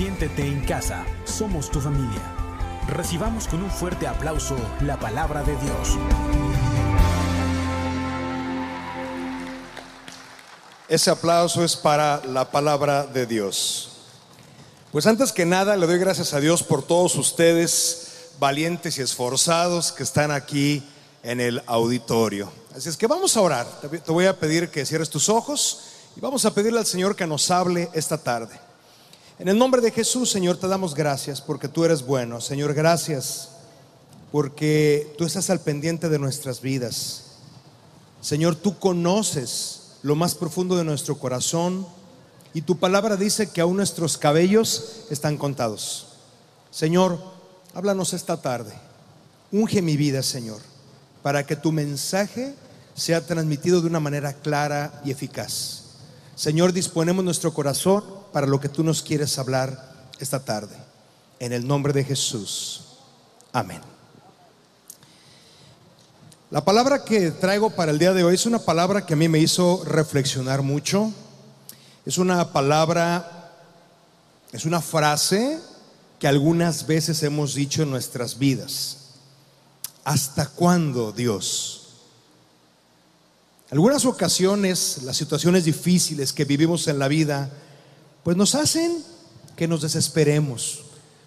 Siéntete en casa, somos tu familia. Recibamos con un fuerte aplauso la palabra de Dios. Ese aplauso es para la palabra de Dios. Pues antes que nada le doy gracias a Dios por todos ustedes valientes y esforzados que están aquí en el auditorio. Así es que vamos a orar. Te voy a pedir que cierres tus ojos y vamos a pedirle al Señor que nos hable esta tarde. En el nombre de Jesús, Señor, te damos gracias porque tú eres bueno. Señor, gracias porque tú estás al pendiente de nuestras vidas. Señor, tú conoces lo más profundo de nuestro corazón y tu palabra dice que aún nuestros cabellos están contados. Señor, háblanos esta tarde. Unge mi vida, Señor, para que tu mensaje sea transmitido de una manera clara y eficaz. Señor, disponemos nuestro corazón para lo que tú nos quieres hablar esta tarde. En el nombre de Jesús. Amén. La palabra que traigo para el día de hoy es una palabra que a mí me hizo reflexionar mucho. Es una palabra, es una frase que algunas veces hemos dicho en nuestras vidas. ¿Hasta cuándo, Dios? Algunas ocasiones, las situaciones difíciles que vivimos en la vida, pues nos hacen que nos desesperemos,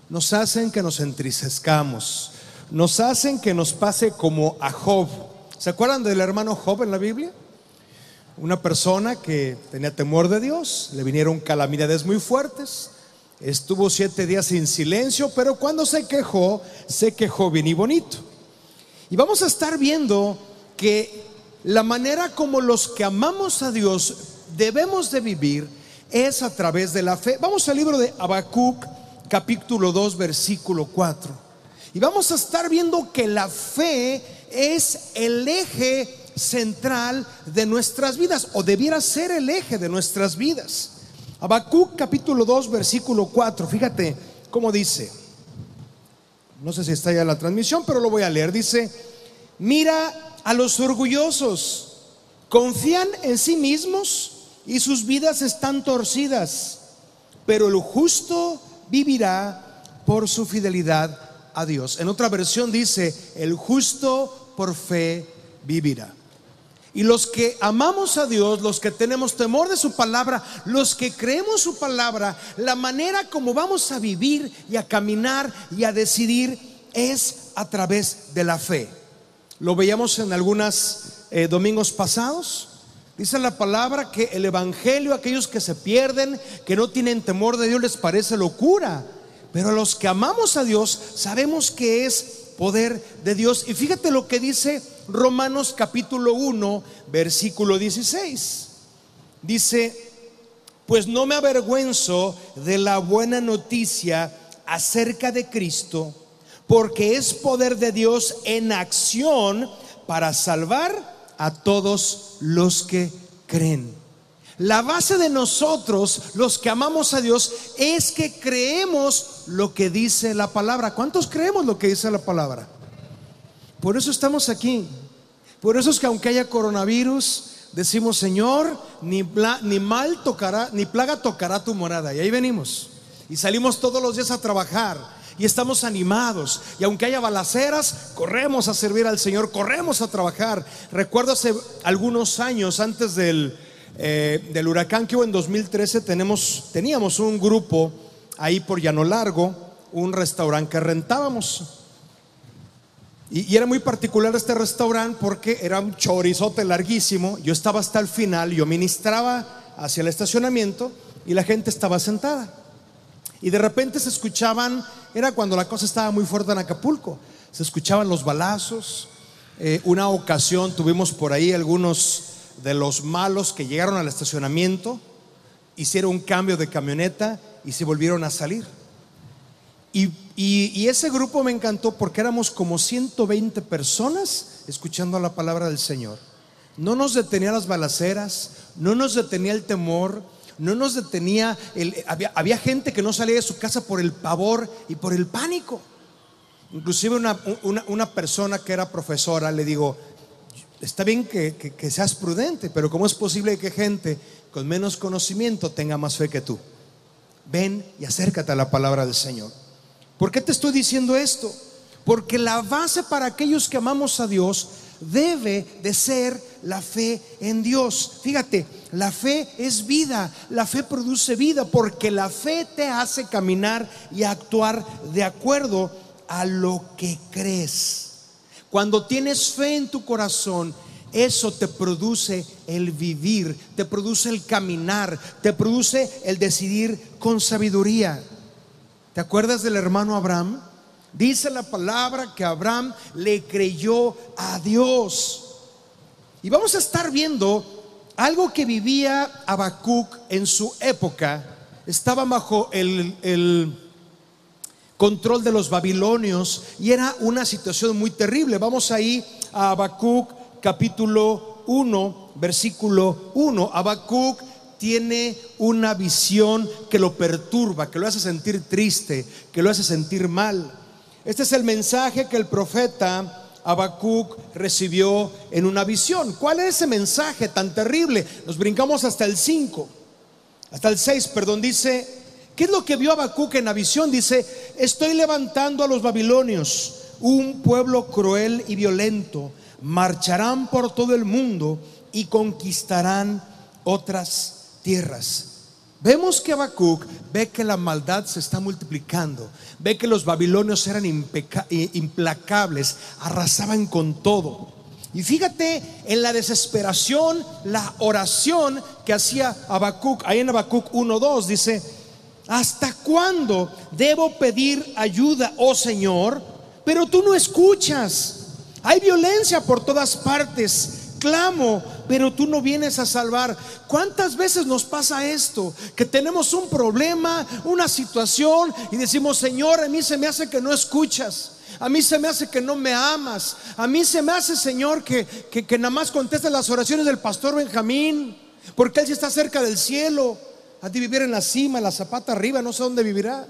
nos hacen que nos entristezcamos, nos hacen que nos pase como a Job. ¿Se acuerdan del hermano Job en la Biblia? Una persona que tenía temor de Dios, le vinieron calamidades muy fuertes, estuvo siete días sin silencio, pero cuando se quejó, se quejó bien y bonito. Y vamos a estar viendo que la manera como los que amamos a Dios debemos de vivir es a través de la fe. Vamos al libro de Habacuc, capítulo 2, versículo 4. Y vamos a estar viendo que la fe es el eje central de nuestras vidas, o debiera ser el eje de nuestras vidas. Habacuc, capítulo 2, versículo 4. Fíjate cómo dice. No sé si está ya la transmisión, pero lo voy a leer. Dice, mira a los orgullosos. Confían en sí mismos y sus vidas están torcidas, pero el justo vivirá por su fidelidad a Dios. En otra versión dice, el justo por fe vivirá. Y los que amamos a Dios, los que tenemos temor de su palabra, los que creemos su palabra, la manera como vamos a vivir y a caminar y a decidir es a través de la fe. Lo veíamos en algunos eh, domingos pasados. Dice la palabra que el Evangelio, aquellos que se pierden, que no tienen temor de Dios, les parece locura. Pero a los que amamos a Dios, sabemos que es poder de Dios. Y fíjate lo que dice Romanos capítulo 1, versículo 16. Dice, pues no me avergüenzo de la buena noticia acerca de Cristo porque es poder de Dios en acción para salvar a todos los que creen. La base de nosotros, los que amamos a Dios, es que creemos lo que dice la palabra. ¿Cuántos creemos lo que dice la palabra? Por eso estamos aquí. Por eso es que aunque haya coronavirus, decimos, Señor, ni, ni mal tocará, ni plaga tocará tu morada. Y ahí venimos. Y salimos todos los días a trabajar y estamos animados. Y aunque haya balaceras, corremos a servir al Señor, corremos a trabajar. Recuerdo hace algunos años, antes del, eh, del huracán que hubo en 2013, tenemos, teníamos un grupo ahí por Llano Largo, un restaurante que rentábamos. Y, y, era muy particular este restaurante porque era un chorizote larguísimo. Yo estaba hasta el final, yo ministraba hacia el estacionamiento y la gente estaba sentada. Y de repente se escuchaban, era cuando la cosa estaba muy fuerte en Acapulco, se escuchaban los balazos. Eh, una ocasión tuvimos por ahí algunos de los malos que llegaron al estacionamiento, hicieron un cambio de camioneta y se volvieron a salir. Y, ese grupo me encantó porque éramos como 120 personas escuchando la palabra del Señor. No nos detenía las balaceras, no nos detenía el temor, no nos detenía, había, gente que no salía de su casa por el pavor y por el pánico. Inclusive una, persona que era profesora le digo, está bien que, que, seas prudente, pero ¿cómo es posible que gente con menos conocimiento tenga más fe que tú? ven y acércate a la palabra del Señor. ¿Por qué te estoy diciendo esto? Porque la base para aquellos que amamos a Dios debe de ser la fe en Dios. Fíjate, la fe es vida, la fe produce vida porque la fe te hace caminar y actuar de acuerdo a lo que crees. Cuando tienes fe en tu corazón, eso te produce el vivir, te produce el caminar, te produce el decidir con sabiduría. ¿Te acuerdas del hermano Abraham? Dice la palabra que Abraham le creyó a Dios. Y vamos a estar viendo algo que vivía Habacuc en su época. Estaba bajo el, control de los babilonios y era una situación muy terrible. Vamos ahí a Habacuc capítulo 1, versículo 1. Habacuc tiene una visión que lo perturba, que lo hace sentir triste, que lo hace sentir mal. Este es el mensaje que el profeta Habacuc recibió en una visión. ¿Cuál es ese mensaje tan terrible? Nos brincamos hasta el 5, hasta el 6, perdón, dice, ¿qué es lo que vio Habacuc en la visión? Dice, estoy levantando a los babilonios, un pueblo cruel y violento, marcharán por todo el mundo y conquistarán otras tierras. Vemos que Habacuc ve que la maldad se está multiplicando, ve que los babilonios eran implacables, arrasaban con todo. Y fíjate en la desesperación, la oración que hacía Habacuc, ahí en Habacuc 1:2 dice, ¿hasta cuándo debo pedir ayuda, oh Señor? Pero tú no escuchas. Hay violencia por todas partes clamo, pero tú no vienes a salvar. ¿Cuántas veces nos pasa esto? Que tenemos un problema, una situación y decimos, Señor, a mí se me hace que no escuchas. A mí se me hace que no me amas. A mí se me hace, Señor, que, que, nada más conteste las oraciones del pastor Benjamín. Porque él sí está cerca del cielo. Ha de vivir en la cima, en la zapata arriba, no sé dónde vivirá.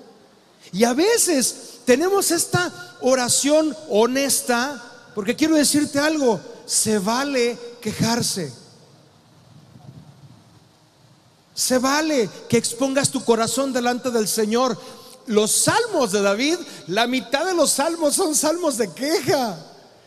Y a veces tenemos esta oración honesta, porque quiero decirte algo, se vale quejarse. Se vale que expongas tu corazón delante del Señor. Los salmos de David, la mitad de los salmos son salmos de queja.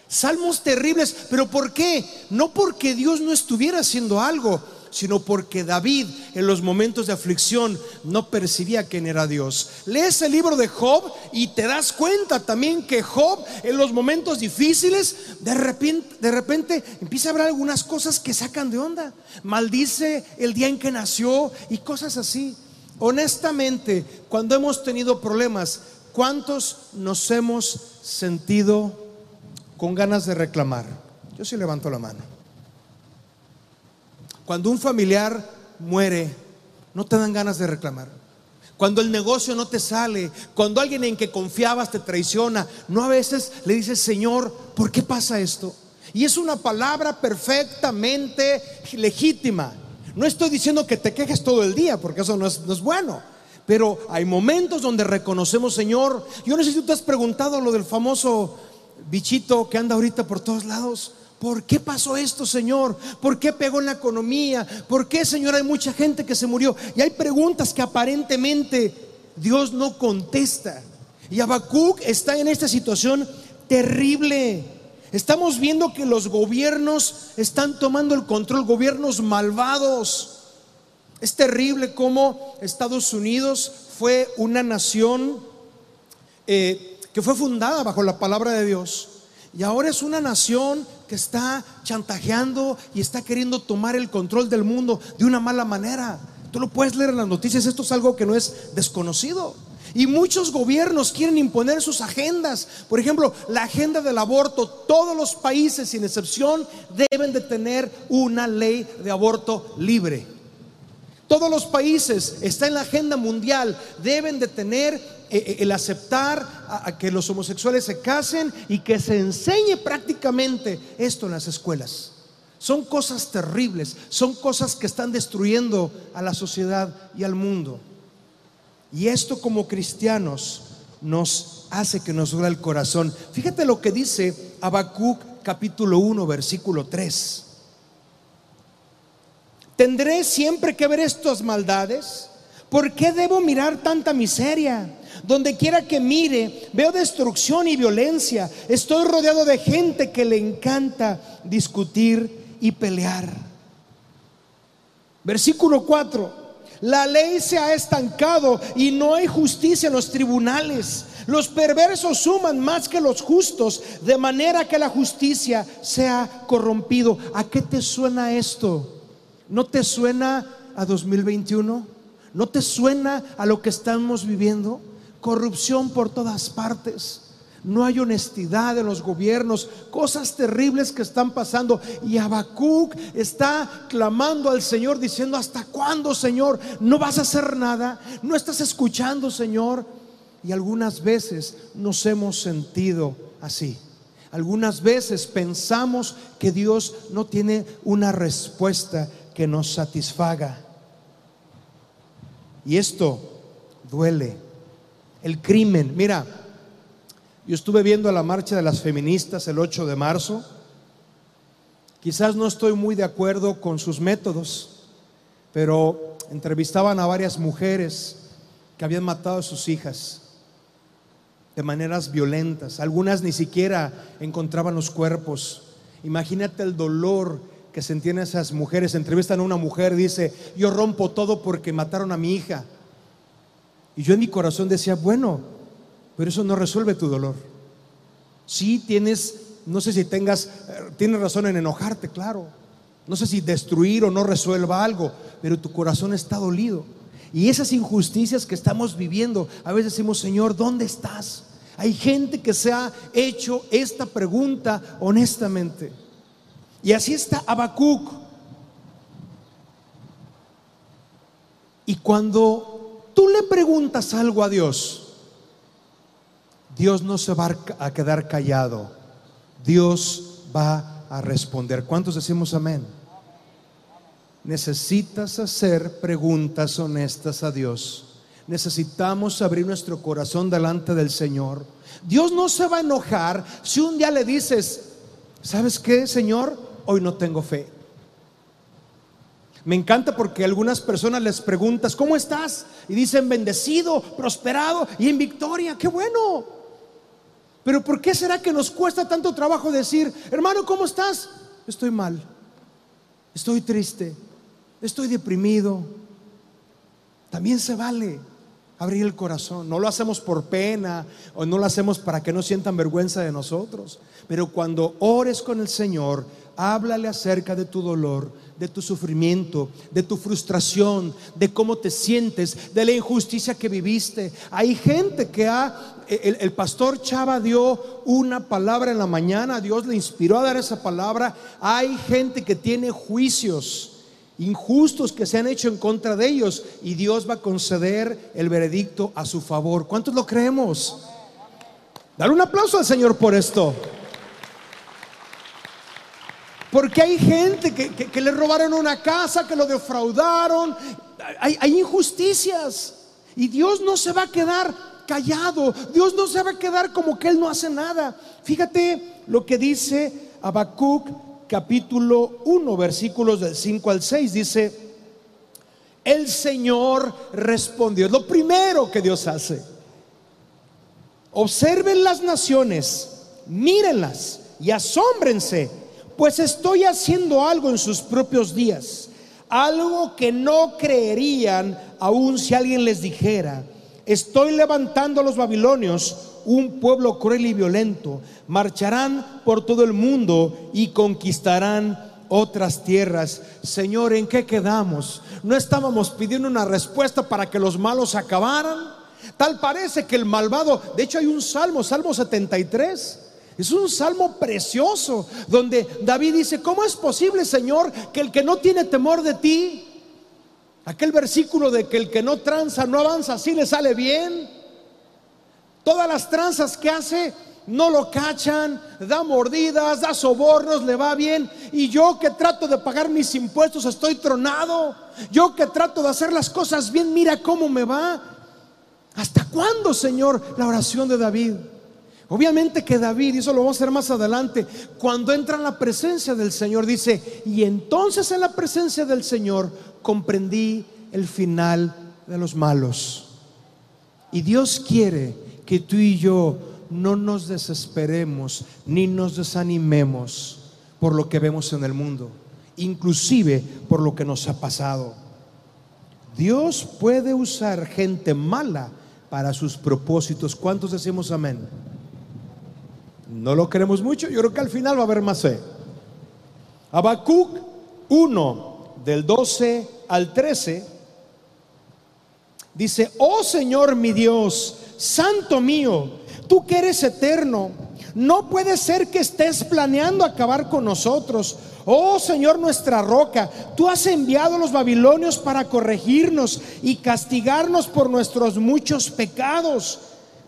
Salmos terribles. ¿Pero por qué? No porque Dios no estuviera haciendo algo, sino porque David en los momentos de aflicción no percibía quién era Dios. Lees el libro de Job y te das cuenta también que Job en los momentos difíciles de repente, de repente empieza a ver algunas cosas que sacan de onda. Maldice el día en que nació y cosas así. Honestamente, cuando hemos tenido problemas, ¿cuántos nos hemos sentido con ganas de reclamar? Yo sí levanto la mano. Cuando un familiar muere, no te dan ganas de reclamar. Cuando el negocio no te sale, cuando alguien en que confiabas te traiciona, no a veces le dices, Señor, ¿por qué pasa esto? Y es una palabra perfectamente legítima. No estoy diciendo que te quejes todo el día, porque eso no es, no es bueno. Pero hay momentos donde reconocemos, Señor, yo no sé si tú te has preguntado lo del famoso bichito que anda ahorita por todos lados. ¿Por qué pasó esto, Señor? ¿Por qué pegó en la economía? ¿Por qué, Señor, hay mucha gente que se murió? Y hay preguntas que aparentemente Dios no contesta. Y Habacuc está en esta situación terrible. Estamos viendo que los gobiernos están tomando el control, gobiernos malvados. Es terrible cómo Estados Unidos fue una nación eh, que fue fundada bajo la palabra de Dios. Y ahora es una nación que está chantajeando y está queriendo tomar el control del mundo de una mala manera. Tú lo puedes leer en las noticias, esto es algo que no es desconocido. Y muchos gobiernos quieren imponer sus agendas. Por ejemplo, la agenda del aborto. Todos los países, sin excepción, deben de tener una ley de aborto libre. Todos los países, está en la agenda mundial, deben de tener el aceptar a, que los homosexuales se casen y que se enseñe prácticamente esto en las escuelas. Son cosas terribles, son cosas que están destruyendo a la sociedad y al mundo. Y esto como cristianos nos hace que nos duela el corazón. Fíjate lo que dice Habacuc capítulo 1 versículo 3. ¿Tendré siempre que ver estas maldades? ¿Por qué debo mirar tanta miseria? Donde quiera que mire, veo destrucción y violencia. Estoy rodeado de gente que le encanta discutir y pelear. Versículo 4. La ley se ha estancado y no hay justicia en los tribunales. Los perversos suman más que los justos, de manera que la justicia sea corrompido. ¿A qué te suena esto? ¿No te suena a 2021? ¿No te suena a lo que estamos viviendo? Corrupción por todas partes. No hay honestidad en los gobiernos, cosas terribles que están pasando. Y Habacuc está clamando al Señor diciendo, ¿hasta cuándo, Señor? ¿No vas a hacer nada? ¿No estás escuchando, Señor? Y algunas veces nos hemos sentido así. Algunas veces pensamos que Dios no tiene una respuesta que nos satisfaga. Y esto duele. El crimen, mira, yo estuve viendo la marcha de las feministas el 8 de marzo. Quizás no estoy muy de acuerdo con sus métodos, pero entrevistaban a varias mujeres que habían matado a sus hijas de maneras violentas. Algunas ni siquiera encontraban los cuerpos. Imagínate el dolor que sentían esas mujeres. Entrevistan a una mujer, dice, yo rompo todo porque mataron a mi hija. Y yo en mi corazón decía, bueno, pero eso no resuelve tu dolor. Sí tienes, no sé si tengas, eh, tienes razón en enojarte, claro. No sé si destruir o no resuelva algo, pero tu corazón está dolido. Y esas injusticias que estamos viviendo, a veces decimos, Señor, ¿dónde estás? Hay gente que se ha hecho esta pregunta honestamente. Y así está Habacuc. Y cuando preguntas algo a Dios, Dios no se va a quedar callado. Dios va a responder. ¿Cuántos decimos amén? Necesitas hacer preguntas honestas a Dios. Necesitamos abrir nuestro corazón delante del Señor. Dios no se va a enojar si un día le dices, ¿sabes qué, Señor? Hoy no tengo fe. Me encanta porque algunas personas les preguntas, ¿cómo estás? Y dicen, bendecido, prosperado y en victoria. ¡Qué bueno! Pero ¿por qué será que nos cuesta tanto trabajo decir, hermano, ¿cómo estás? Estoy mal, estoy triste, estoy deprimido. También se vale abrir el corazón. No lo hacemos por pena o no lo hacemos para que no sientan vergüenza de nosotros. Pero cuando ores con el Señor, háblale acerca de tu dolor, de tu sufrimiento, de tu frustración, de cómo te sientes, de la injusticia que viviste. Hay gente que ha, el, pastor Chava dio una palabra en la mañana, Dios le inspiró a dar esa palabra. Hay gente que tiene juicios injustos que se han hecho en contra de ellos y Dios va a conceder el veredicto a su favor. ¿Cuántos lo creemos? Dale un aplauso al Señor por esto. Porque hay gente que, le robaron una casa, que lo defraudaron. Hay, injusticias. Y Dios no se va a quedar callado. Dios no se va a quedar como que Él no hace nada. Fíjate lo que dice Habacuc capítulo 1, versículos del 5 al 6. Dice, el Señor respondió. Es lo primero que Dios hace. Observen las naciones, mírenlas y asómbrense pues estoy haciendo algo en sus propios días, algo que no creerían aun si alguien les dijera, estoy levantando a los babilonios, un pueblo cruel y violento, marcharán por todo el mundo y conquistarán otras tierras. Señor, ¿en qué quedamos? ¿No estábamos pidiendo una respuesta para que los malos acabaran? Tal parece que el malvado, de hecho hay un salmo, Salmo 73, es un salmo precioso donde David dice, ¿cómo es posible, Señor, que el que no tiene temor de ti, aquel versículo de que el que no tranza, no avanza, así le sale bien? Todas las tranzas que hace no lo cachan, da mordidas, da sobornos, le va bien. Y yo que trato de pagar mis impuestos estoy tronado. Yo que trato de hacer las cosas bien, mira cómo me va. ¿Hasta cuándo, Señor, la oración de David? Obviamente que David, y eso lo vamos a hacer más adelante, cuando entra en la presencia del Señor, dice, y entonces en la presencia del Señor comprendí el final de los malos. Y Dios quiere que tú y yo no nos desesperemos ni nos desanimemos por lo que vemos en el mundo, inclusive por lo que nos ha pasado. Dios puede usar gente mala para sus propósitos. ¿Cuántos decimos amén? No lo queremos mucho, yo creo que al final va a haber más fe. Habacuc 1, del 12 al 13, dice, oh Señor mi Dios, Santo mío, tú que eres eterno, no puede ser que estés planeando acabar con nosotros. Oh Señor nuestra roca, tú has enviado a los babilonios para corregirnos y castigarnos por nuestros muchos pecados.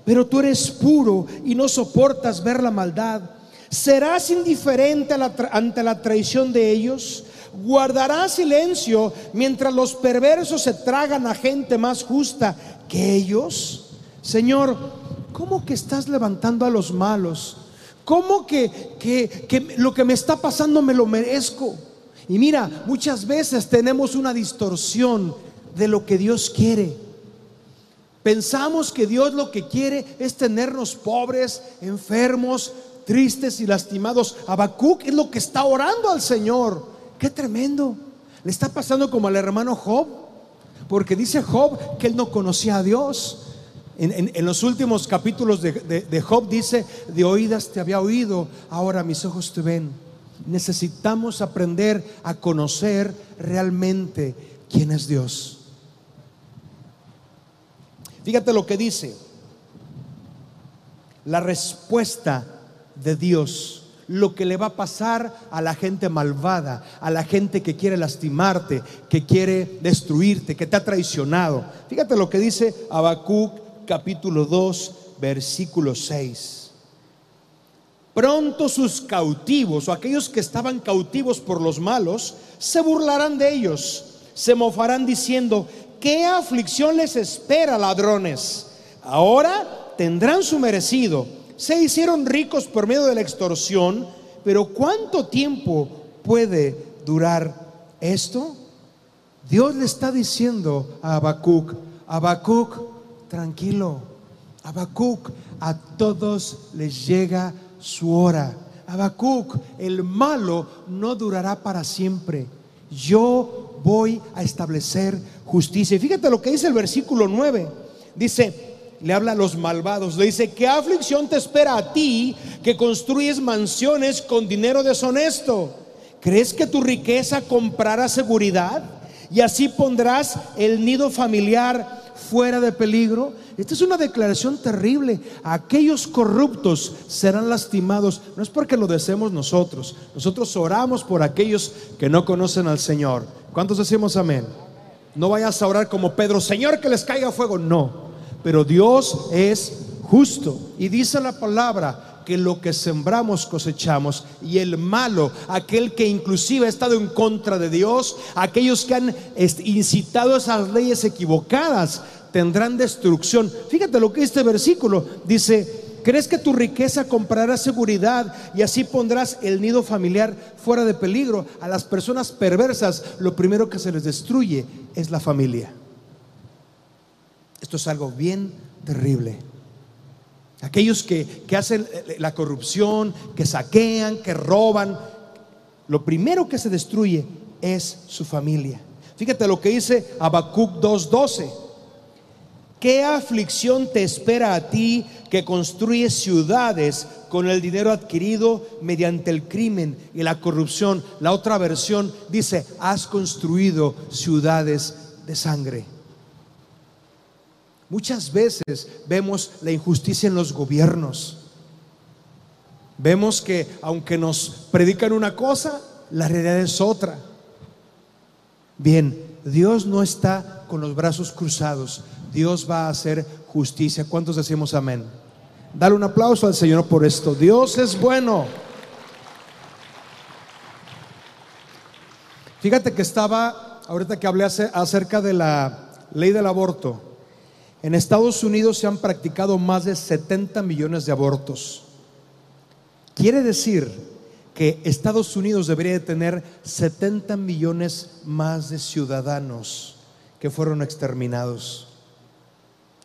Pero tú eres puro y no soportas ver la maldad. ¿Serás indiferente ante la traición de ellos? ¿Guardarás silencio mientras los perversos se tragan a gente más justa que ellos? Señor, ¿cómo que estás levantando a los malos? ¿Cómo que, que lo que me está pasando me lo merezco? Y mira, muchas veces tenemos una distorsión de lo que Dios quiere. Pensamos que Dios lo que quiere es tenernos pobres, enfermos, tristes y lastimados. Habacuc es lo que está orando al Señor. Qué tremendo. Le está pasando como al hermano Job, porque dice Job que él no conocía a Dios. En, los últimos capítulos de, de Job dice, de oídas te había oído, ahora mis ojos te ven. Necesitamos aprender a conocer realmente quién es Dios. Fíjate lo que dice. La respuesta de Dios, lo que le va a pasar a la gente malvada, a la gente que quiere lastimarte, que quiere destruirte, que te ha traicionado. Fíjate lo que dice Habacuc capítulo 2, versículo 6. Pronto sus cautivos o aquellos que estaban cautivos por los malos se burlarán de ellos, se mofarán diciendo, ¿qué aflicción les espera, ladrones? Ahora tendrán su merecido se hicieron ricos por medio de la extorsión, pero ¿cuánto tiempo puede durar esto? Dios le está diciendo a Habacuc, Habacuc, tranquilo, Habacuc, a todos les llega su hora. Habacuc, el malo no durará para siempre. Yo voy a establecer justicia. Y fíjate lo que dice el versículo 9. Dice, le habla a los malvados, le dice, ¿qué aflicción te espera a ti que construyes mansiones con dinero deshonesto? ¿Crees que tu riqueza comprará seguridad y así pondrás el nido familiar fuera de peligro? Esta es una declaración terrible. Aquellos corruptos serán lastimados. No es porque lo deseemos nosotros. Nosotros oramos por aquellos que no conocen al Señor. ¿Cuántos decimos amén? No vayas a orar como Pedro, Señor, que les caiga fuego. No pero Dios es justo. Y dice la palabra que lo que sembramos cosechamos. Y el malo, aquel que inclusive ha estado en contra de Dios, aquellos que han incitado esas leyes equivocadas, tendrán destrucción. Fíjate lo que este versículo dice. ¿Crees que tu riqueza comprará seguridad y así pondrás el nido familiar fuera de peligro? A las personas perversas lo primero que se les destruye es la familia. Esto es algo bien terrible. Aquellos que, hacen la corrupción, que saquean, que roban, lo primero que se destruye es su familia. Fíjate lo que dice Habacuc 2:12. ¿Qué aflicción te espera a ti que construyes ciudades con el dinero adquirido mediante el crimen y la corrupción? La otra versión dice, has construido ciudades de sangre. Muchas veces vemos la injusticia en los gobiernos. Vemos que aunque nos predican una cosa, la realidad es otra. Bien, Dios no está con los brazos cruzados. Dios va a hacer justicia. ¿Cuántos decimos amén? Dale un aplauso al Señor por esto. Dios es bueno. Fíjate que estaba, ahorita que hablé acerca de la ley del aborto, en Estados Unidos se han practicado más de 70 millones de abortos. Quiere decir que Estados Unidos debería de tener 70 millones más de ciudadanos que fueron exterminados.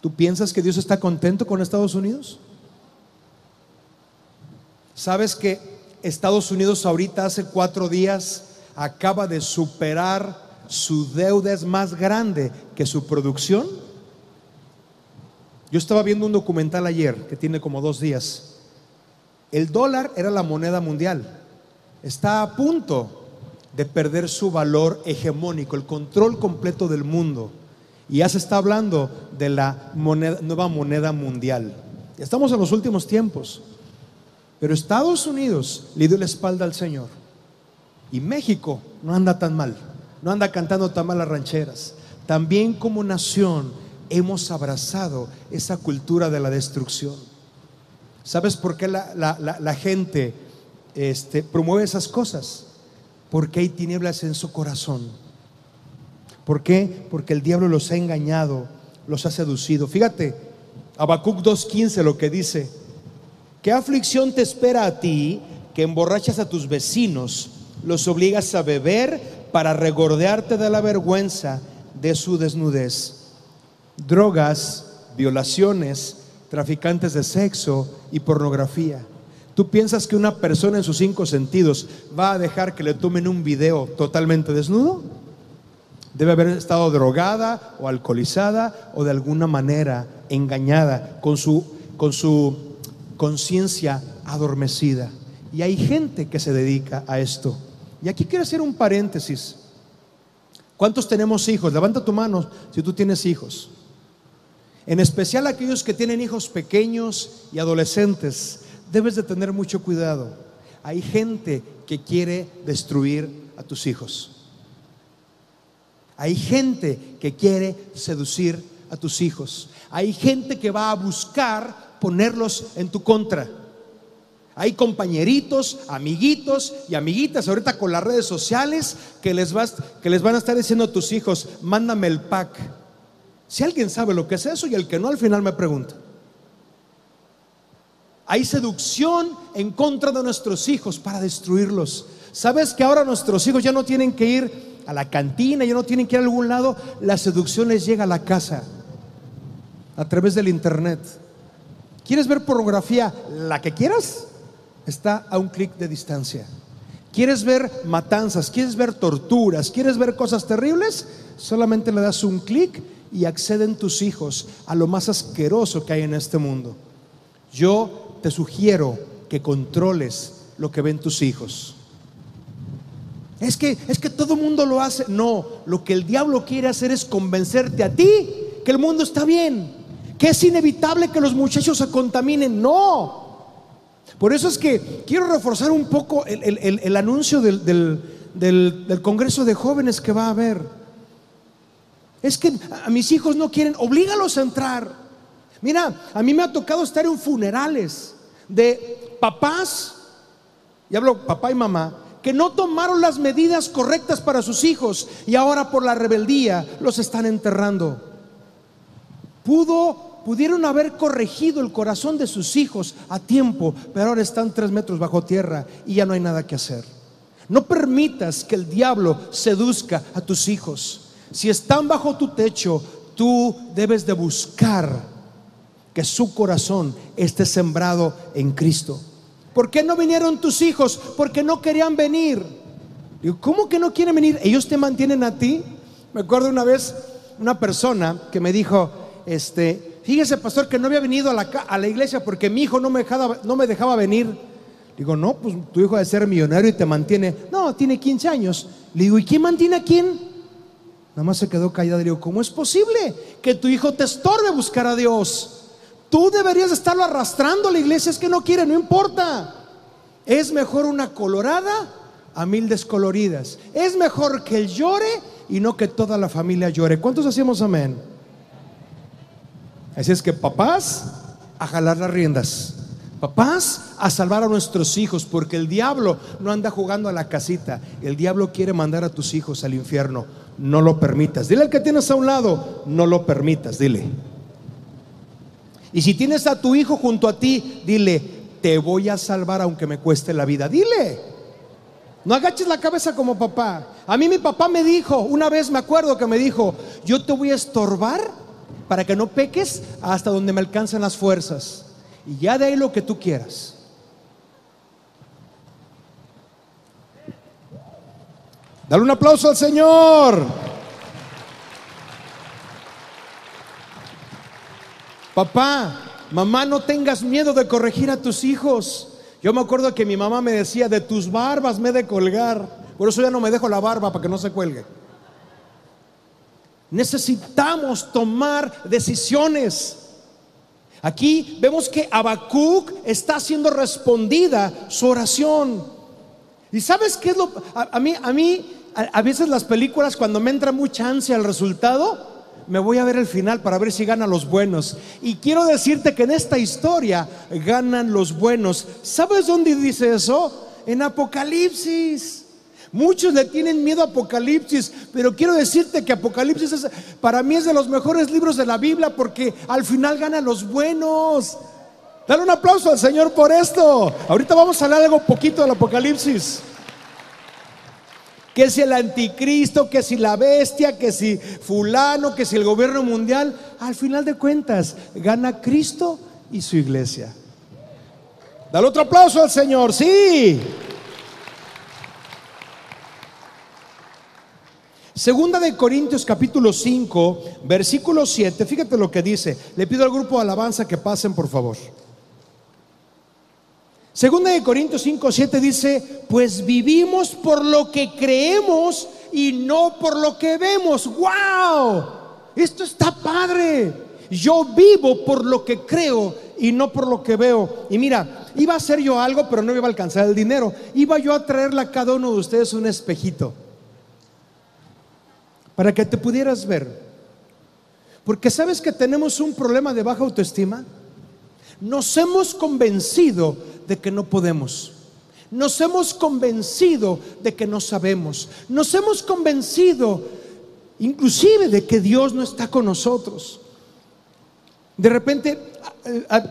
¿Tú piensas que Dios está contento con Estados Unidos? ¿Sabes que Estados Unidos ahorita hace cuatro días acaba de superar su deuda es más grande que su producción? Yo estaba viendo un documental ayer que tiene como dos días. El dólar era la moneda mundial. Está a punto de perder su valor hegemónico, el control completo del mundo. Y ya se está hablando de la nueva moneda mundial. Estamos en los últimos tiempos. Pero Estados Unidos le dio la espalda al Señor. Y México no anda tan mal, no anda cantando tan mal las rancheras. También como nación hemos abrazado esa cultura de la destrucción. ¿Sabes por qué la, gente este, promueve esas cosas? Porque hay tinieblas en su corazón. ¿Por qué? Porque el diablo los ha engañado, los ha seducido. Fíjate, Habacuc 2.15 lo que dice, ¿qué aflicción te espera a ti que emborrachas a tus vecinos, los obligas a beber para regordearte de la vergüenza de su desnudez? drogas, violaciones, traficantes de sexo y pornografía. ¿Tú piensas que una persona en sus cinco sentidos va a dejar que le tomen un video totalmente desnudo? Debe haber estado drogada o alcoholizada o de alguna manera engañada con su con su conciencia adormecida. Y hay gente que se dedica a esto. Y aquí quiero hacer un paréntesis. ¿Cuántos tenemos hijos? Levanta tu mano si tú tienes hijos. En especial aquellos que tienen hijos pequeños y adolescentes, debes de tener mucho cuidado. Hay gente que quiere destruir a tus hijos. Hay gente que quiere seducir a tus hijos. Hay gente que va a buscar ponerlos en tu contra. Hay compañeritos, amiguitos y amiguitas ahorita con las redes sociales que les, vas, que les van a estar diciendo a tus hijos, mándame el pack si alguien sabe lo que es eso y el que no al final me pregunta. Hay seducción en contra de nuestros hijos para destruirlos. ¿Sabes que ahora nuestros hijos ya no tienen que ir a la cantina, ya no tienen que ir a algún lado? La seducción les llega a la casa a través del internet. ¿Quieres ver pornografía? La que quieras está a un clic de distancia. ¿Quieres ver matanzas? ¿Quieres ver torturas? ¿Quieres ver cosas terribles? Solamente le das un clic y acceden tus hijos a lo más asqueroso que hay en este mundo. Yo te sugiero que controles lo que ven tus hijos. Es que es que todo el mundo lo hace. No, lo que el diablo quiere hacer es convencerte a ti que el mundo está bien, que es inevitable que los muchachos se contaminen. No. Por eso es que quiero reforzar un poco el, anuncio del, del Congreso de Jóvenes que va a haber. Es que a mis hijos no quieren, oblígalos a entrar. Mira, a mí me ha tocado estar en funerales de papás, y hablo papá y mamá, que no tomaron las medidas correctas para sus hijos y ahora por la rebeldía los están enterrando. Pudo, pudieron haber corregido el corazón de sus hijos a tiempo, pero ahora están tres metros bajo tierra y ya no hay nada que hacer. No permitas que el diablo seduzca a tus hijos. Si están bajo tu techo, tú debes de buscar que su corazón esté sembrado en Cristo. ¿Por qué no vinieron tus hijos? Porque no querían venir. Digo, ¿cómo que no quieren venir? ¿Ellos te mantienen a ti? Me acuerdo una vez una persona que me dijo, este, fíjese pastor que no había venido a la, a la iglesia porque mi hijo no me, dejaba, no me dejaba venir. Digo, no, pues tu hijo debe ser millonario y te mantiene. No, tiene 15 años. Le digo, ¿y quién mantiene a quién? Nada más se quedó callado y dijo, ¿cómo es posible que tu hijo te estorbe buscar a Dios? Tú deberías estarlo arrastrando a la iglesia, es que no quiere, no importa. Es mejor una colorada a mil descoloridas. Es mejor que él llore y no que toda la familia llore. ¿Cuántos hacemos amén? Así es que papás, a jalar las riendas. Papás, a salvar a nuestros hijos, porque el diablo no anda jugando a la casita. El diablo quiere mandar a tus hijos al infierno no lo permitas. Dile al que tienes a un lado, no lo permitas, dile. Y si tienes a tu hijo junto a ti, dile, te voy a salvar aunque me cueste la vida. Dile. No agaches la cabeza como papá. A mí mi papá me dijo, una vez me acuerdo que me dijo, yo te voy a estorbar para que no peques hasta donde me alcancen las fuerzas. Y ya de ahí lo que tú quieras. Dale un aplauso al Señor. Papá, mamá, no tengas miedo de corregir a tus hijos. Yo me acuerdo que mi mamá me decía, de tus barbas me he de colgar. Por eso ya no me dejo la barba para que no se cuelgue. Necesitamos tomar decisiones. Aquí vemos que Habacuc está siendo respondida su oración. ¿Y sabes qué es lo a, mí a mí a, veces las películas cuando me entra mucha ansia al resultado, me voy a ver el final para ver si ganan los buenos. Y quiero decirte que en esta historia ganan los buenos. ¿Sabes dónde dice eso? En Apocalipsis. Muchos le tienen miedo a Apocalipsis, pero quiero decirte que Apocalipsis para mí es de los mejores libros de la Biblia porque al final ganan los buenos. Dale un aplauso al Señor por esto. Ahorita vamos a hablar algo poquito del Apocalipsis. Que si el anticristo, que si la bestia, que si fulano, que si el gobierno mundial, al final de cuentas gana Cristo y su iglesia. Dale otro aplauso al Señor, sí. Segunda de Corintios capítulo 5, versículo 7, fíjate lo que dice. Le pido al grupo de alabanza que pasen, por favor. Segunda de Corintios 5, 7 dice, pues vivimos por lo que creemos y no por lo que vemos. ¡Wow! Esto está padre. Yo vivo por lo que creo y no por lo que veo. Y mira, iba a hacer yo algo, pero no iba a alcanzar el dinero. Iba yo a traerle a cada uno de ustedes un espejito para que te pudieras ver. Porque sabes que tenemos un problema de baja autoestima. Nos hemos convencido de que no podemos. Nos hemos convencido de que no sabemos. Nos hemos convencido inclusive de que Dios no está con nosotros. De repente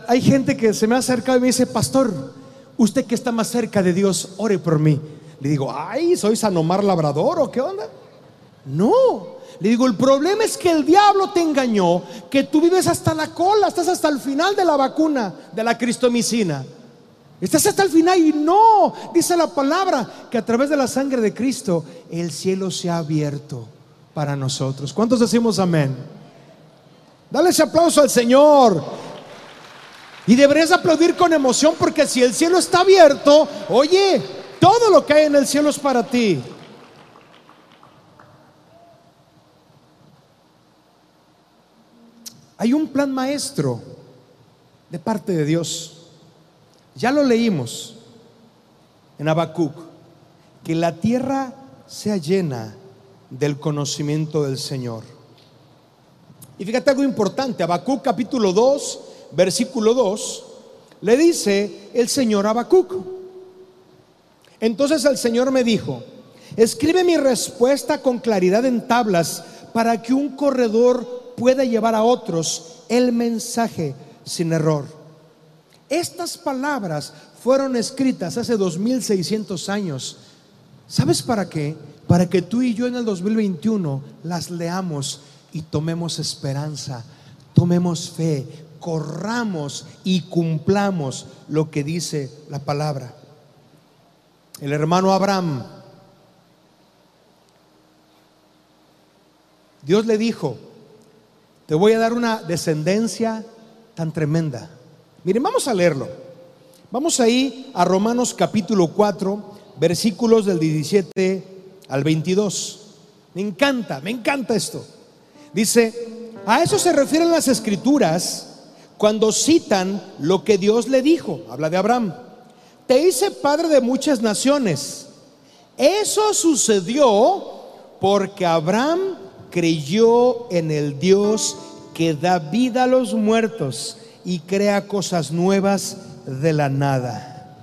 hay gente que se me ha acercado y me dice, pastor, usted que está más cerca de Dios, ore por mí. Le digo, ay, soy San Omar Labrador o qué onda. No, le digo, el problema es que el diablo te engañó, que tú vives hasta la cola, estás hasta el final de la vacuna, de la cristomicina. Estás hasta el final y no, dice la palabra, que a través de la sangre de Cristo el cielo se ha abierto para nosotros. ¿Cuántos decimos amén? Dale ese aplauso al Señor. Y deberías aplaudir con emoción porque si el cielo está abierto, oye, todo lo que hay en el cielo es para ti. Hay un plan maestro de parte de Dios. Ya lo leímos en Habacuc, que la tierra sea llena del conocimiento del Señor. Y fíjate algo importante, Habacuc capítulo 2, versículo 2, le dice el Señor Habacuc. Entonces el Señor me dijo, escribe mi respuesta con claridad en tablas para que un corredor pueda llevar a otros el mensaje sin error. Estas palabras fueron escritas hace 2600 años. ¿Sabes para qué? Para que tú y yo en el 2021 las leamos y tomemos esperanza, tomemos fe, corramos y cumplamos lo que dice la palabra. El hermano Abraham, Dios le dijo, te voy a dar una descendencia tan tremenda. Miren, vamos a leerlo. Vamos ahí a Romanos capítulo 4, versículos del 17 al 22. Me encanta, me encanta esto. Dice, a eso se refieren las escrituras cuando citan lo que Dios le dijo. Habla de Abraham. Te hice padre de muchas naciones. Eso sucedió porque Abraham creyó en el Dios que da vida a los muertos y crea cosas nuevas de la nada.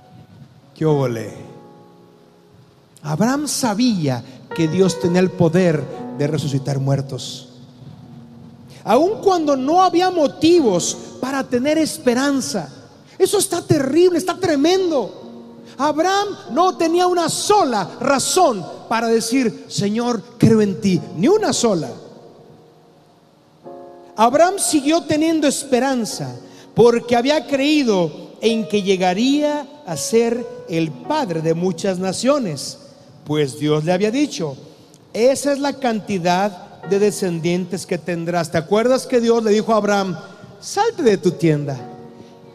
¿Qué ole? Abraham sabía que Dios tenía el poder de resucitar muertos. Aun cuando no había motivos para tener esperanza. Eso está terrible, está tremendo. Abraham no tenía una sola razón para decir, Señor, creo en ti, ni una sola. Abraham siguió teniendo esperanza porque había creído en que llegaría a ser el padre de muchas naciones, pues Dios le había dicho, esa es la cantidad de descendientes que tendrás. ¿Te acuerdas que Dios le dijo a Abraham, salte de tu tienda?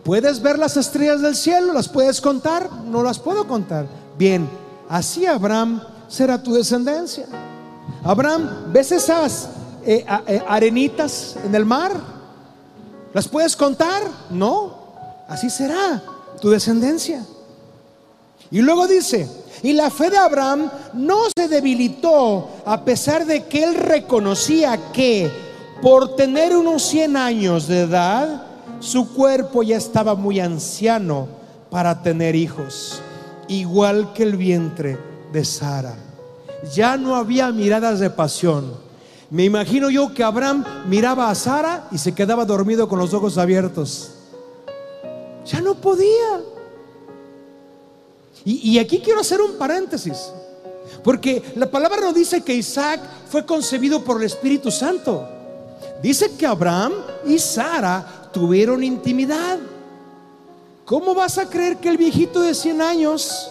¿Puedes ver las estrellas del cielo? ¿Las puedes contar? No las puedo contar. Bien, así Abraham será tu descendencia. Abraham, ¿ves esas eh, eh, arenitas en el mar? ¿Las puedes contar? No, así será tu descendencia. Y luego dice, y la fe de Abraham no se debilitó a pesar de que él reconocía que por tener unos 100 años de edad, su cuerpo ya estaba muy anciano para tener hijos, igual que el vientre de Sara. Ya no había miradas de pasión me imagino yo que Abraham miraba a Sara y se quedaba dormido con los ojos abiertos. Ya no podía. Y, aquí quiero hacer un paréntesis. Porque la palabra no dice que Isaac fue concebido por el Espíritu Santo. Dice que Abraham y Sara tuvieron intimidad. ¿Cómo vas a creer que el viejito de 100 años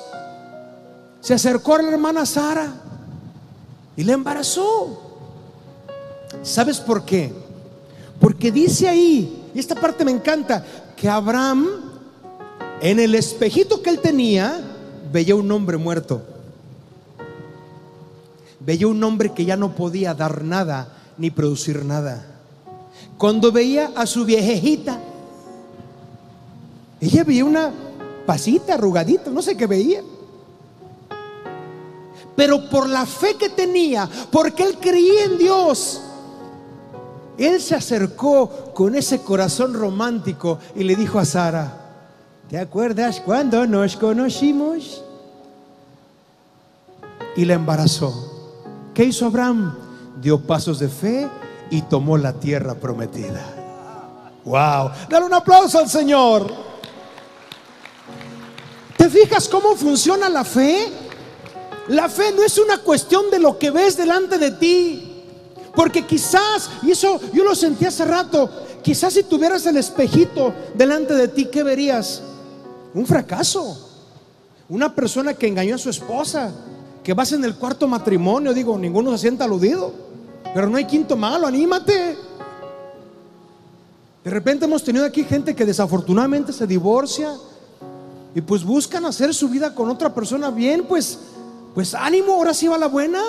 se acercó a la hermana Sara y le embarazó? ¿Sabes por qué? Porque dice ahí, y esta parte me encanta, que Abraham, en el espejito que él tenía, veía un hombre muerto. Veía un hombre que ya no podía dar nada ni producir nada. Cuando veía a su viejejita, ella veía una pasita arrugadita, no sé qué veía. Pero por la fe que tenía, porque él creía en Dios, él se acercó con ese corazón romántico y le dijo a Sara, ¿te acuerdas cuando nos conocimos? Y la embarazó. ¿Qué hizo Abraham? Dio pasos de fe y tomó la tierra prometida. ¡Wow! Dale un aplauso al Señor. ¿Te fijas cómo funciona la fe? La fe no es una cuestión de lo que ves delante de ti. Porque quizás, y eso yo lo sentí hace rato, quizás si tuvieras el espejito delante de ti, ¿qué verías? Un fracaso. Una persona que engañó a su esposa, que vas en el cuarto matrimonio, digo, ninguno se sienta aludido, pero no hay quinto malo, anímate. De repente hemos tenido aquí gente que desafortunadamente se divorcia y pues buscan hacer su vida con otra persona bien, pues pues ánimo, ahora sí va la buena.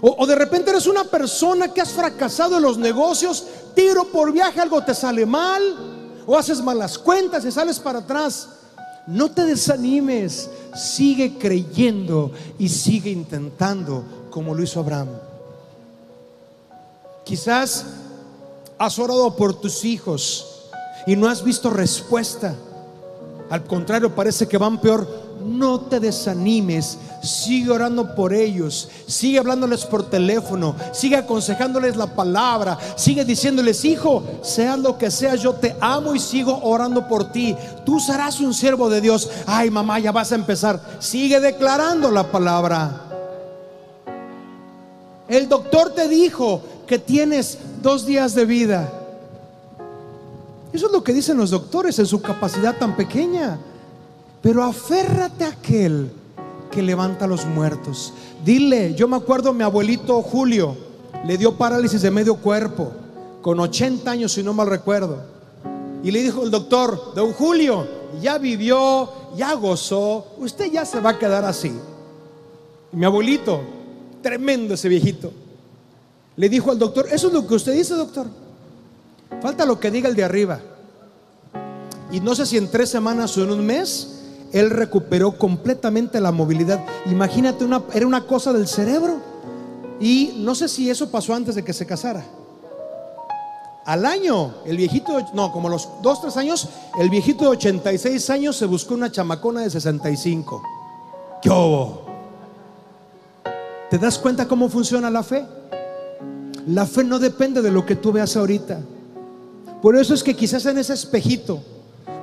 O, de repente eres una persona que has fracasado en los negocios, tiro por viaje, algo te sale mal, o haces malas cuentas y sales para atrás. No te desanimes, sigue creyendo y sigue intentando como lo hizo Abraham. Quizás has orado por tus hijos y no has visto respuesta. Al contrario, parece que van peor. No te desanimes, Sigue orando por ellos. Sigue hablándoles por teléfono. Sigue aconsejándoles la palabra. Sigue diciéndoles, hijo, sea lo que sea, yo te amo y sigo orando por ti. Tú serás un siervo de Dios. Ay, mamá, ya vas a empezar. Sigue declarando la palabra. El doctor te dijo que tienes dos días de vida. Eso es lo que dicen los doctores en su capacidad tan pequeña. Pero aférrate a aquel que levanta a los muertos. Dile, yo me acuerdo mi abuelito Julio, le dio parálisis de medio cuerpo, con 80 años si no mal recuerdo. Y le dijo el doctor, don Julio, ya vivió, ya gozó, usted ya se va a quedar así. Y mi abuelito, tremendo ese viejito, le dijo al doctor, eso es lo que usted dice, doctor. Falta lo que diga el de arriba. Y no sé si en tres semanas o en un mes él recuperó completamente la movilidad. Imagínate, una, era una cosa del cerebro. Y no sé si eso pasó antes de que se casara. Al año, el viejito, no, como los dos, tres años, el viejito de 86 años se buscó una chamacona de 65. ¿Qué ¿Te das cuenta cómo funciona la fe? La fe no depende de lo que tú veas ahorita. Por eso es que quizás en ese espejito,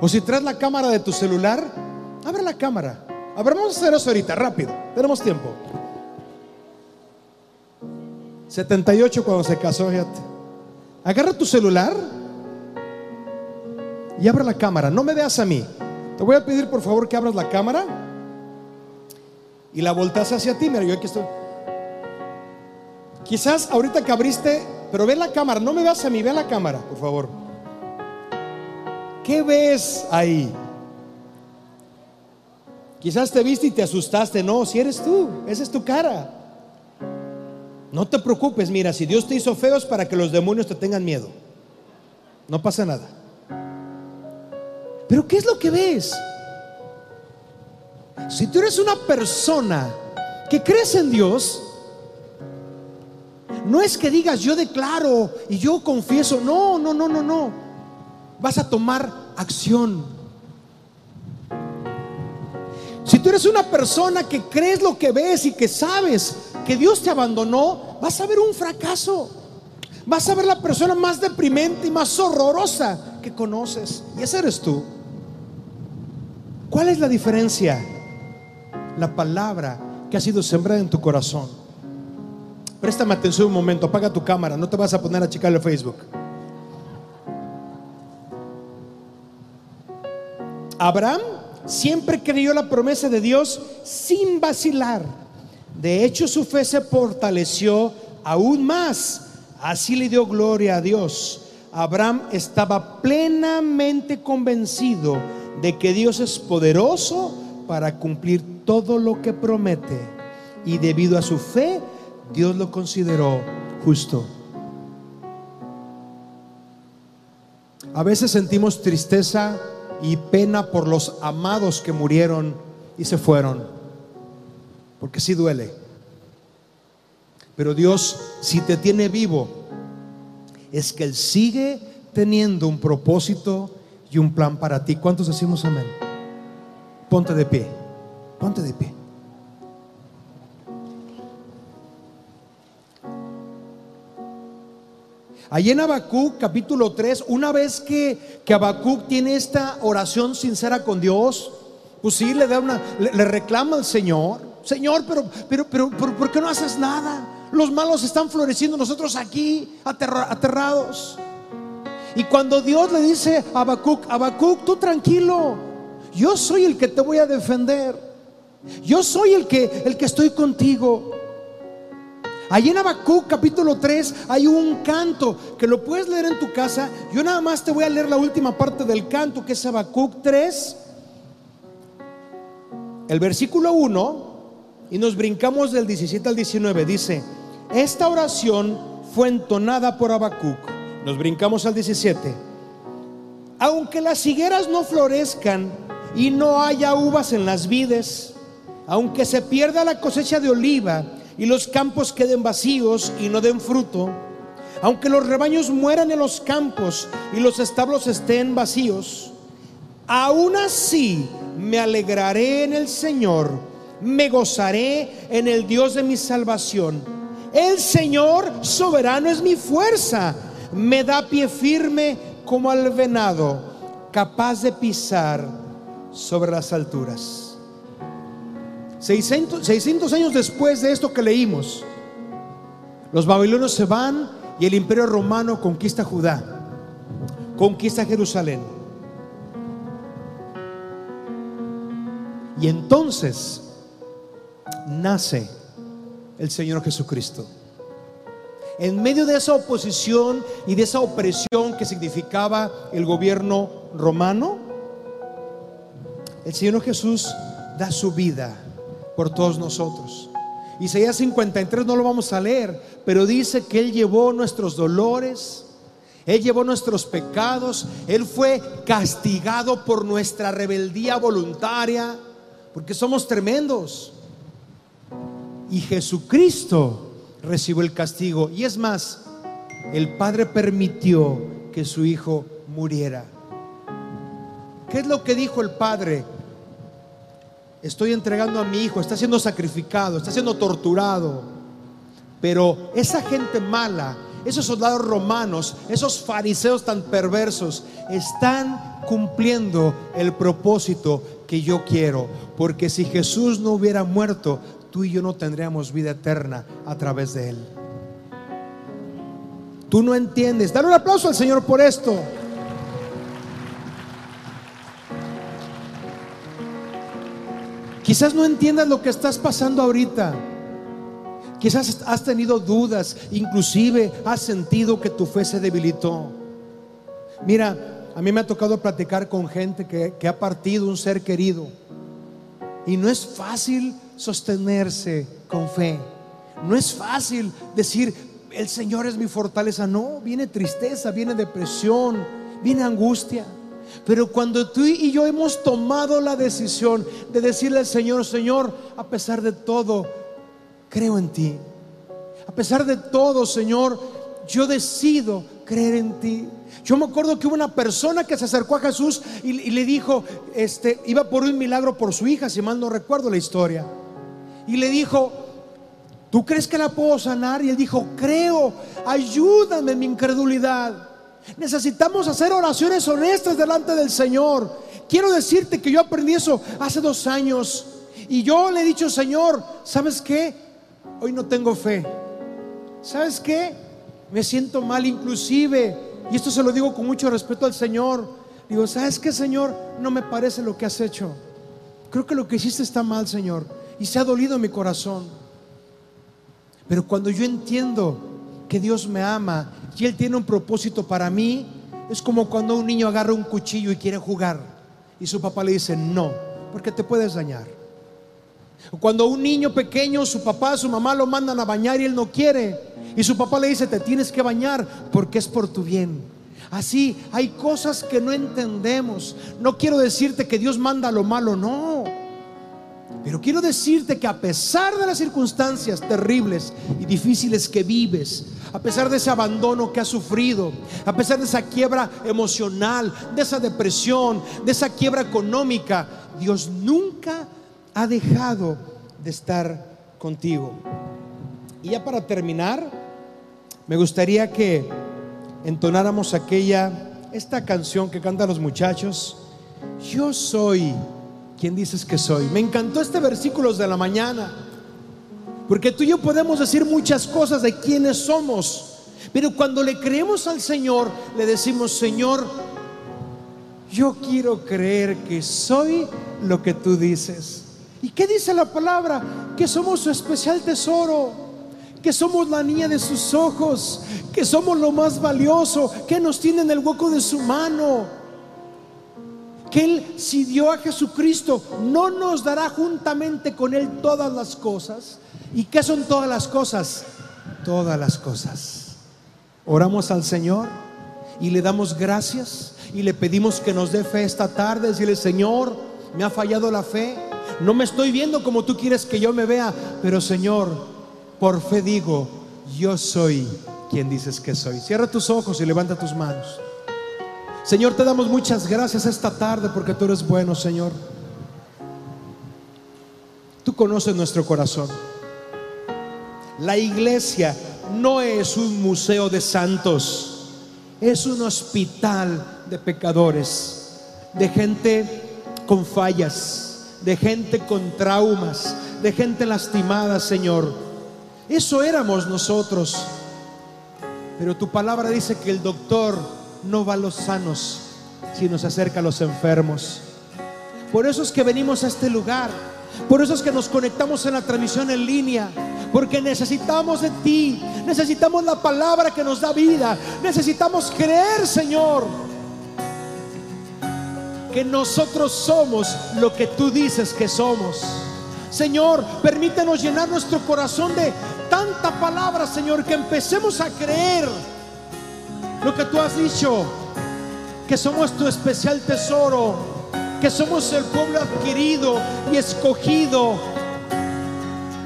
o si traes la cámara de tu celular, Abre la cámara A ver, vamos a hacer eso ahorita, rápido. Tenemos tiempo. 78 cuando se casó, fíjate. Agarra tu celular y abre la cámara. No me veas a mí. Te voy a pedir por favor que abras la cámara y la volteas hacia ti. Mira, yo aquí estoy. Quizás ahorita que abriste, pero ve la cámara. No me veas a mí, ve la cámara, por favor. ¿Qué ves ahí? Quizás te viste y te asustaste. No, si eres tú, esa es tu cara. No te preocupes, mira, si Dios te hizo feo es para que los demonios te tengan miedo. No pasa nada. Pero ¿qué es lo que ves? Si tú eres una persona que crees en Dios, no es que digas yo declaro y yo confieso, no, no, no, no, no. Vas a tomar acción. Si tú eres una persona que crees lo que ves y que sabes que Dios te abandonó, vas a ver un fracaso. Vas a ver la persona más deprimente y más horrorosa que conoces. Y ese eres tú. ¿Cuál es la diferencia? La palabra que ha sido sembrada en tu corazón. Préstame atención un momento, apaga tu cámara, no te vas a poner a checarle Facebook. Abraham siempre creyó la promesa de Dios sin vacilar. De hecho, su fe se fortaleció aún más. Así le dio gloria a Dios. Abraham estaba plenamente convencido de que Dios es poderoso para cumplir todo lo que promete. Y debido a su fe, Dios lo consideró justo. A veces sentimos tristeza y pena por los amados que murieron y se fueron porque sí duele. Pero Dios, si te tiene vivo, es que Él sigue teniendo un propósito y un plan para ti. ¿Cuántos decimos amén? Ponte de pie, ponte de pie. Allí en Habacuc capítulo 3, una vez que, que Habacuc tiene esta oración sincera con Dios, pues sí, le da una, le reclama al Señor. Señor, pero, pero, pero, ¿por qué no haces nada? Los malos están floreciendo, nosotros aquí aterrados. Y cuando Dios le dice a Habacuc, Habacuc, tú tranquilo, yo soy el que te voy a defender. Yo soy el que, el que estoy contigo. Allí en Habacuc capítulo 3 hay un canto que lo puedes leer en tu casa. Yo nada más te voy a leer la última parte del canto que es Habacuc 3. El versículo 1 y nos brincamos del 17 al 19. Dice, esta oración fue entonada por Habacuc. Nos brincamos al 17. Aunque las higueras no florezcan y no haya uvas en las vides, aunque se pierda la cosecha de oliva y los campos queden vacíos y no den fruto, aunque los rebaños mueran en los campos y los establos estén vacíos, aún así me alegraré en el Señor me gozaré en el Dios de mi salvación. El Señor soberano es mi fuerza, me da pie firme como al venado, capaz de pisar sobre las alturas. 600, 600 años después de esto que leímos, los babilonios se van y el imperio romano conquista Judá, conquista Jerusalén. Y entonces nace el Señor Jesucristo. En medio de esa oposición y de esa opresión que significaba el gobierno romano, el Señor Jesús da su vida por todos nosotros. Isaías 53 no lo vamos a leer, pero dice que Él llevó nuestros dolores, Él llevó nuestros pecados, Él fue castigado por nuestra rebeldía voluntaria, porque somos tremendos. Y Jesucristo recibió el castigo. Y es más, el Padre permitió que su Hijo muriera. ¿Qué es lo que dijo el Padre? Estoy entregando a mi Hijo, está siendo sacrificado, está siendo torturado. Pero esa gente mala, esos soldados romanos, esos fariseos tan perversos, están cumpliendo el propósito que yo quiero. Porque si Jesús no hubiera muerto, tú y yo no tendríamos vida eterna a través de Él. Tú no entiendes. Dale un aplauso al Señor por esto. Quizás no entiendas lo que estás pasando ahorita. Quizás has tenido dudas, inclusive has sentido que tu fe se debilitó. Mira, a mí me ha tocado platicar con gente que, que ha partido un ser querido. Y no es fácil sostenerse con fe. No es fácil decir, el Señor es mi fortaleza. No, viene tristeza, viene depresión, viene angustia. Pero cuando tú y yo hemos tomado la decisión de decirle al Señor, Señor, a pesar de todo, creo en ti. A pesar de todo, Señor, yo decido creer en ti. Yo me acuerdo que hubo una persona que se acercó a Jesús y, le dijo, este, iba por un milagro por su hija, si mal no recuerdo la historia. Y le dijo, ¿tú crees que la puedo sanar? Y él dijo, creo, ayúdame en mi incredulidad. Necesitamos hacer oraciones honestas delante del Señor. Quiero decirte que yo aprendí eso hace dos años. Y yo le he dicho, Señor, ¿sabes qué? Hoy no tengo fe. ¿Sabes qué? Me siento mal inclusive. Y esto se lo digo con mucho respeto al Señor. Digo, ¿sabes qué, Señor? No me parece lo que has hecho. Creo que lo que hiciste está mal, Señor. Y se ha dolido mi corazón. Pero cuando yo entiendo que Dios me ama y Él tiene un propósito para mí, es como cuando un niño agarra un cuchillo y quiere jugar. Y su papá le dice, no, porque te puedes dañar. Cuando un niño pequeño, su papá, su mamá lo mandan a bañar y él no quiere. Y su papá le dice, te tienes que bañar porque es por tu bien. Así hay cosas que no entendemos. No quiero decirte que Dios manda lo malo, no. Pero quiero decirte que a pesar de las circunstancias terribles y difíciles que vives, a pesar de ese abandono que has sufrido, a pesar de esa quiebra emocional, de esa depresión, de esa quiebra económica, Dios nunca ha dejado de estar contigo. Y ya para terminar, me gustaría que entonáramos aquella, esta canción que cantan los muchachos, yo soy quien dices que soy. Me encantó este versículo de la mañana, porque tú y yo podemos decir muchas cosas de quiénes somos, pero cuando le creemos al Señor, le decimos, Señor, yo quiero creer que soy lo que tú dices. ¿Y qué dice la palabra? Que somos su especial tesoro, que somos la niña de sus ojos, que somos lo más valioso, que nos tiene en el hueco de su mano. Que Él, si dio a Jesucristo, no nos dará juntamente con Él todas las cosas. ¿Y qué son todas las cosas? Todas las cosas. Oramos al Señor y le damos gracias y le pedimos que nos dé fe esta tarde. Decirle, Señor, me ha fallado la fe no me estoy viendo como tú quieres que yo me vea, pero Señor, por fe digo, yo soy quien dices que soy. Cierra tus ojos y levanta tus manos. Señor, te damos muchas gracias esta tarde porque tú eres bueno, Señor. Tú conoces nuestro corazón. La iglesia no es un museo de santos, es un hospital de pecadores, de gente con fallas de gente con traumas, de gente lastimada, Señor. Eso éramos nosotros. Pero tu palabra dice que el doctor no va a los sanos, sino se acerca a los enfermos. Por eso es que venimos a este lugar. Por eso es que nos conectamos en la transmisión en línea. Porque necesitamos de ti. Necesitamos la palabra que nos da vida. Necesitamos creer, Señor que nosotros somos lo que tú dices que somos. Señor, permítenos llenar nuestro corazón de tanta palabra, Señor, que empecemos a creer lo que tú has dicho, que somos tu especial tesoro, que somos el pueblo adquirido y escogido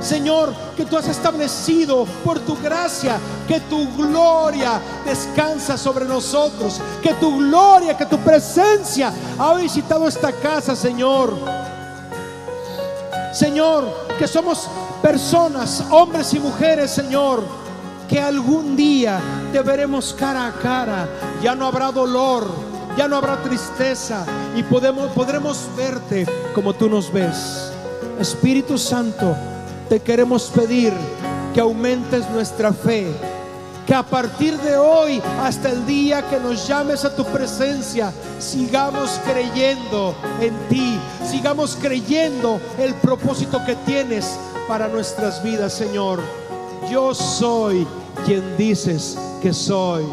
Señor, que tú has establecido por tu gracia, que tu gloria descansa sobre nosotros, que tu gloria, que tu presencia ha visitado esta casa, Señor. Señor, que somos personas, hombres y mujeres, Señor, que algún día te veremos cara a cara. Ya no habrá dolor, ya no habrá tristeza y podemos, podremos verte como tú nos ves. Espíritu Santo, te queremos pedir que aumentes nuestra fe, que a partir de hoy hasta el día que nos llames a tu presencia, sigamos creyendo en ti, sigamos creyendo el propósito que tienes para nuestras vidas, Señor. Yo soy quien dices que soy.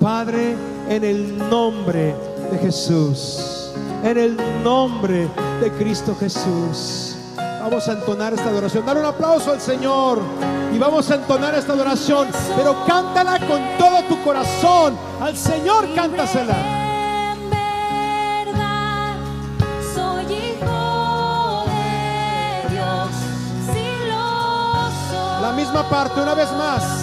Padre, en el nombre de Jesús, en el nombre de Cristo Jesús. Vamos a entonar esta adoración. Dar un aplauso al Señor y vamos a entonar esta adoración. Pero cántala con todo tu corazón. Al Señor cántasela. La misma parte, una vez más.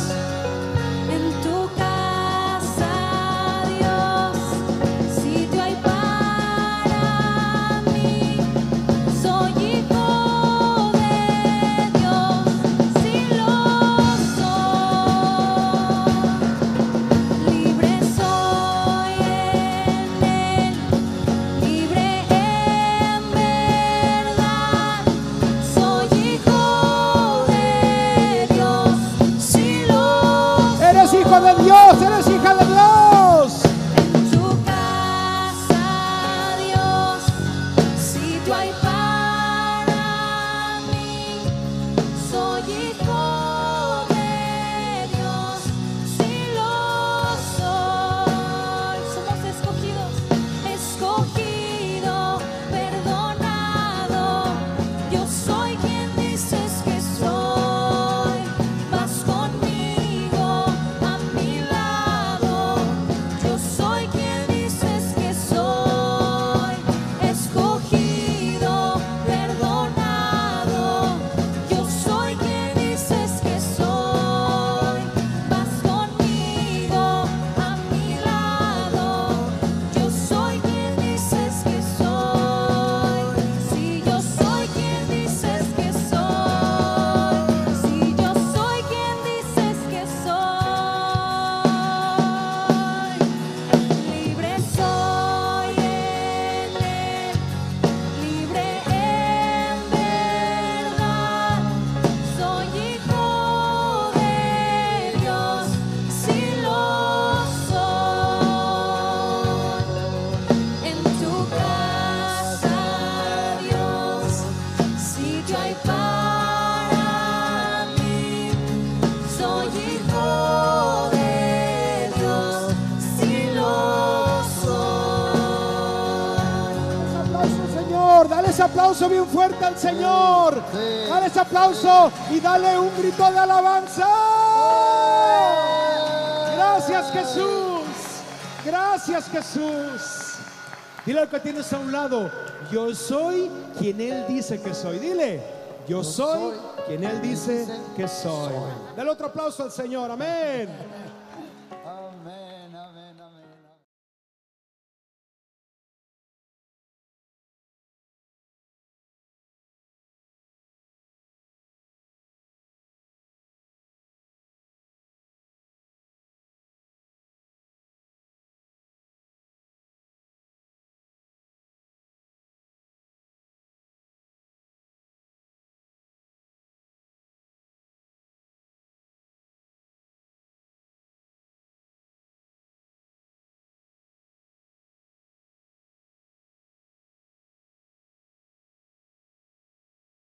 Aplauso bien fuerte al Señor. Dale ese aplauso y dale un grito de alabanza. Gracias, Jesús. Gracias, Jesús. Dile al que tienes a un lado. Yo soy quien Él dice que soy. Dile. Yo soy quien Él dice que soy. Dale otro aplauso al Señor. Amén.